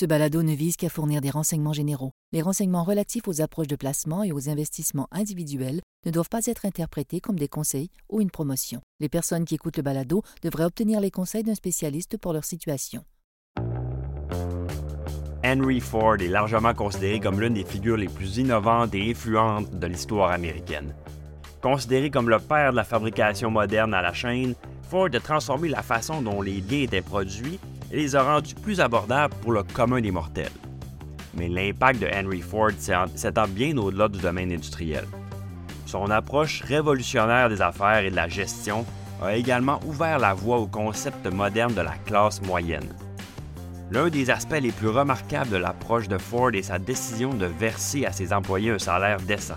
Ce balado ne vise qu'à fournir des renseignements généraux. Les renseignements relatifs aux approches de placement et aux investissements individuels ne doivent pas être interprétés comme des conseils ou une promotion. Les personnes qui écoutent le balado devraient obtenir les conseils d'un spécialiste pour leur situation. Henry Ford est largement considéré comme l'une des figures les plus innovantes et influentes de l'histoire américaine. Considéré comme le père de la fabrication moderne à la chaîne, Ford a transformé la façon dont les biens étaient produits et les a rendus plus abordables pour le commun des mortels. Mais l'impact de Henry Ford s'étend bien au-delà du domaine industriel. Son approche révolutionnaire des affaires et de la gestion a également ouvert la voie au concept moderne de la classe moyenne. L'un des aspects les plus remarquables de l'approche de Ford est sa décision de verser à ses employés un salaire décent.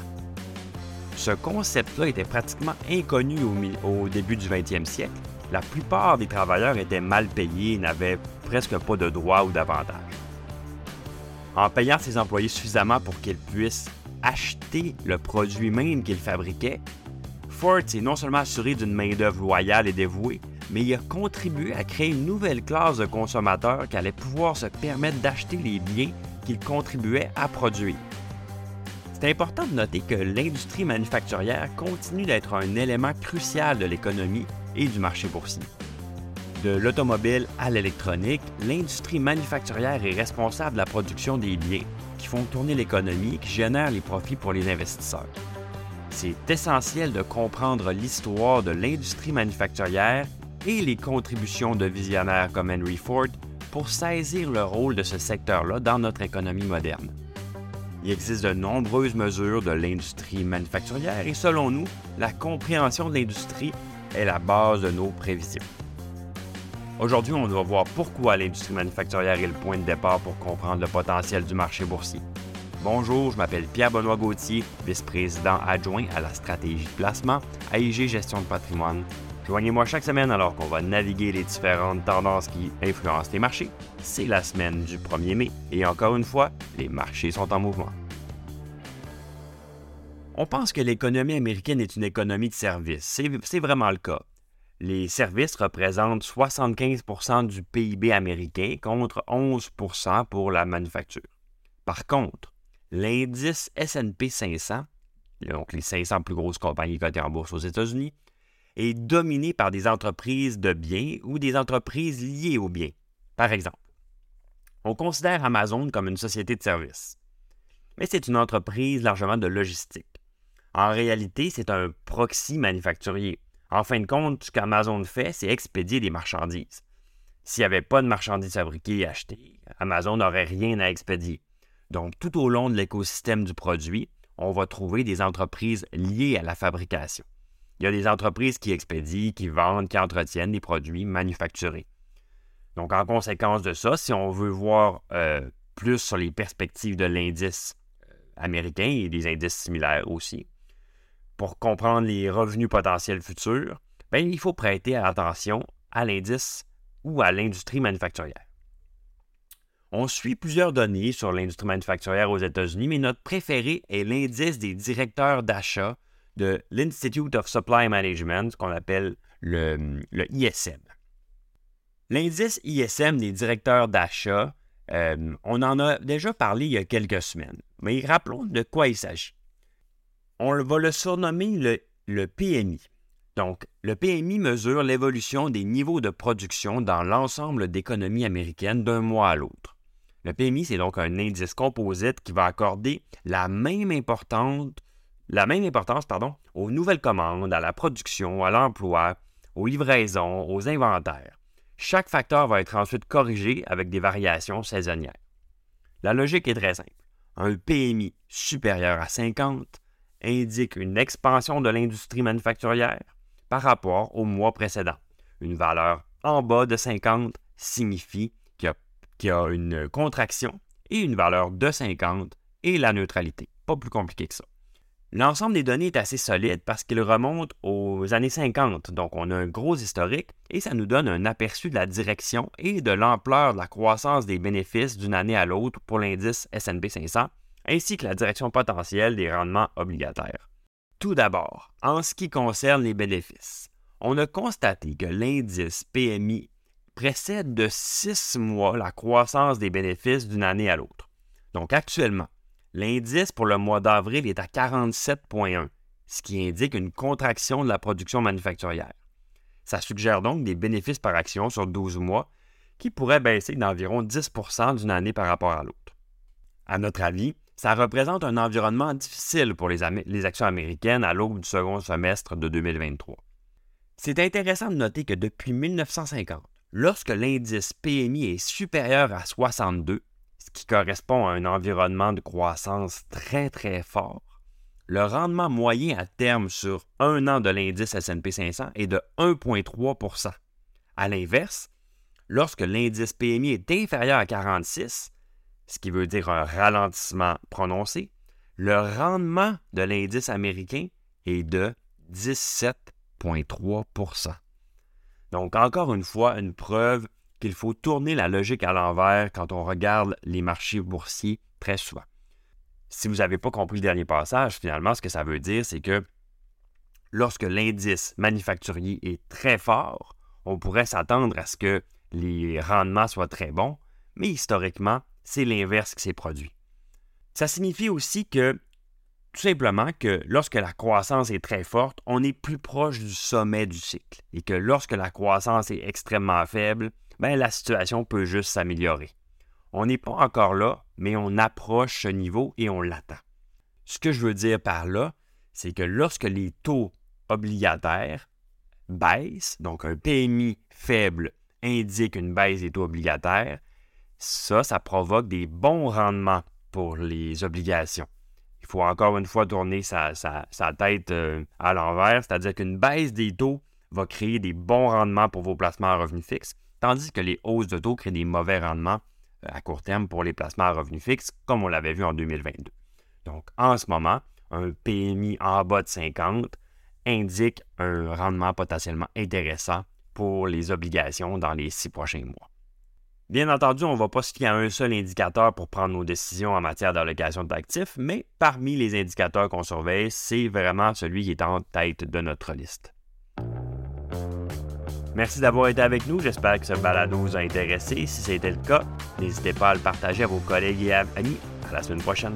Ce concept-là était pratiquement inconnu au, début du 20e siècle. La plupart des travailleurs étaient mal payés et n'avaient presque pas de droits ou d'avantages. En payant ses employés suffisamment pour qu'ils puissent acheter le produit même qu'ils fabriquaient, Ford s'est non seulement assuré d'une main-d'œuvre loyale et dévouée, mais il a contribué à créer une nouvelle classe de consommateurs qui allait pouvoir se permettre d'acheter les biens qu'ils contribuaient à produire. C'est important de noter que l'industrie manufacturière continue d'être un élément crucial de l'économie et du marché boursier. De l'automobile à l'électronique, l'industrie manufacturière est responsable de la production des biens qui font tourner l'économie et qui génèrent les profits pour les investisseurs. C'est essentiel de comprendre l'histoire de l'industrie manufacturière et les contributions de visionnaires comme Henry Ford pour saisir le rôle de ce secteur-là dans notre économie moderne. Il existe de nombreuses mesures de l'industrie manufacturière et selon nous, la compréhension de l'industrie est la base de nos prévisions. Aujourd'hui, on doit voir pourquoi l'industrie manufacturière est le point de départ pour comprendre le potentiel du marché boursier. Bonjour, je m'appelle Pierre-Benoît Gauthier, vice-président adjoint à la stratégie de placement à IG Gestion de patrimoine Joignez-moi chaque semaine alors qu'on va naviguer les différentes tendances qui influencent les marchés. C'est la semaine du 1er mai et encore une fois, les marchés sont en mouvement. On pense que l'économie américaine est une économie de services. C'est vraiment le cas. Les services représentent 75% du PIB américain contre 11% pour la manufacture. Par contre, l'indice SP 500, donc les 500 plus grosses compagnies cotées en bourse aux États-Unis, est dominé par des entreprises de biens ou des entreprises liées aux biens. Par exemple, on considère Amazon comme une société de services, mais c'est une entreprise largement de logistique. En réalité, c'est un proxy manufacturier. En fin de compte, ce qu'Amazon fait, c'est expédier des marchandises. S'il n'y avait pas de marchandises fabriquées et achetées, Amazon n'aurait rien à expédier. Donc, tout au long de l'écosystème du produit, on va trouver des entreprises liées à la fabrication. Il y a des entreprises qui expédient, qui vendent, qui entretiennent des produits manufacturés. Donc, en conséquence de ça, si on veut voir euh, plus sur les perspectives de l'indice euh, américain et des indices similaires aussi, pour comprendre les revenus potentiels futurs, bien, il faut prêter attention à l'indice ou à l'industrie manufacturière. On suit plusieurs données sur l'industrie manufacturière aux États-Unis, mais notre préféré est l'indice des directeurs d'achat de l'Institute of Supply Management, qu'on appelle le, ISM. L'indice ISM des directeurs d'achat, euh, on en a déjà parlé il y a quelques semaines, mais rappelons de quoi il s'agit. On va le surnommer le, PMI. Donc, le PMI mesure l'évolution des niveaux de production dans l'ensemble d'économies américaines d'un mois à l'autre. Le PMI, c'est donc un indice composite qui va accorder la même importance la aux nouvelles commandes, à la production, à l'emploi, aux livraisons, aux inventaires. Chaque facteur va être ensuite corrigé avec des variations saisonnières. La logique est très simple. Un PMI supérieur à 50 indique une expansion de l'industrie manufacturière par rapport au mois précédent. Une valeur en bas de 50 signifie qu'il y, a une contraction et une valeur de 50 et la neutralité. Pas plus compliqué que ça. L'ensemble des données est assez solide parce qu'il remonte aux années 50, donc on a un gros historique et ça nous donne un aperçu de la direction et de l'ampleur de la croissance des bénéfices d'une année à l'autre pour l'indice S&P 500, ainsi que la direction potentielle des rendements obligataires. Tout d'abord, en ce qui concerne les bénéfices, on a constaté que l'indice PMI précède de six mois la croissance des bénéfices d'une année à l'autre. Donc actuellement, l'indice pour le mois d'avril est à 47,1, ce qui indique une contraction de la production manufacturière. Ça suggère donc des bénéfices par action sur 12 mois qui pourraient baisser d'environ 10% d'une année par rapport à l'autre. À notre avis, ça représente un environnement difficile pour les, actions américaines à l'aube du second semestre de 2023. C'est intéressant de noter que depuis 1950, lorsque l'indice PMI est supérieur à 62, ce qui correspond à un environnement de croissance très très fort, le rendement moyen à terme sur un an de l'indice SP 500 est de 1,3% À l'inverse, lorsque l'indice PMI est inférieur à 46, ce qui veut dire un ralentissement prononcé, le rendement de l'indice américain est de 17,3% Donc encore une fois, une preuve qu'il faut tourner la logique à l'envers quand on regarde les marchés boursiers très souvent. Si vous n'avez pas compris le dernier passage, finalement, ce que ça veut dire, c'est que lorsque l'indice manufacturier est très fort, on pourrait s'attendre à ce que les rendements soient très bons, mais historiquement, c'est l'inverse qui s'est produit. Ça signifie aussi que, tout simplement, que lorsque la croissance est très forte, on est plus proche du sommet du cycle, et que lorsque la croissance est extrêmement faible, ben, la situation peut juste s'améliorer. On n'est pas encore là, mais on approche ce niveau et on l'attend. Ce que je veux dire par là, c'est que lorsque les taux obligataires baissent, donc un PMI faible indique une baisse des taux obligataires, ça, ça provoque des bons rendements pour les obligations. Il faut encore une fois tourner sa, tête euh, à l'envers, c'est-à-dire qu'une baisse des taux va créer des bons rendements pour vos placements à revenus fixes, tandis que les hausses de taux créent des mauvais rendements euh, à court terme pour les placements à revenus fixes, comme on l'avait vu en 2022. Donc, en ce moment, un PMI en bas de 50 indique un rendement potentiellement intéressant pour les obligations dans les six prochains mois. Bien entendu, on ne va pas se fier à un seul indicateur pour prendre nos décisions en matière d'allocation d'actifs, mais parmi les indicateurs qu'on surveille, c'est vraiment celui qui est en tête de notre liste. Merci d'avoir été avec nous. J'espère que ce balado vous a intéressé. Si c'était le cas, n'hésitez pas à le partager à vos collègues et amis. À la semaine prochaine.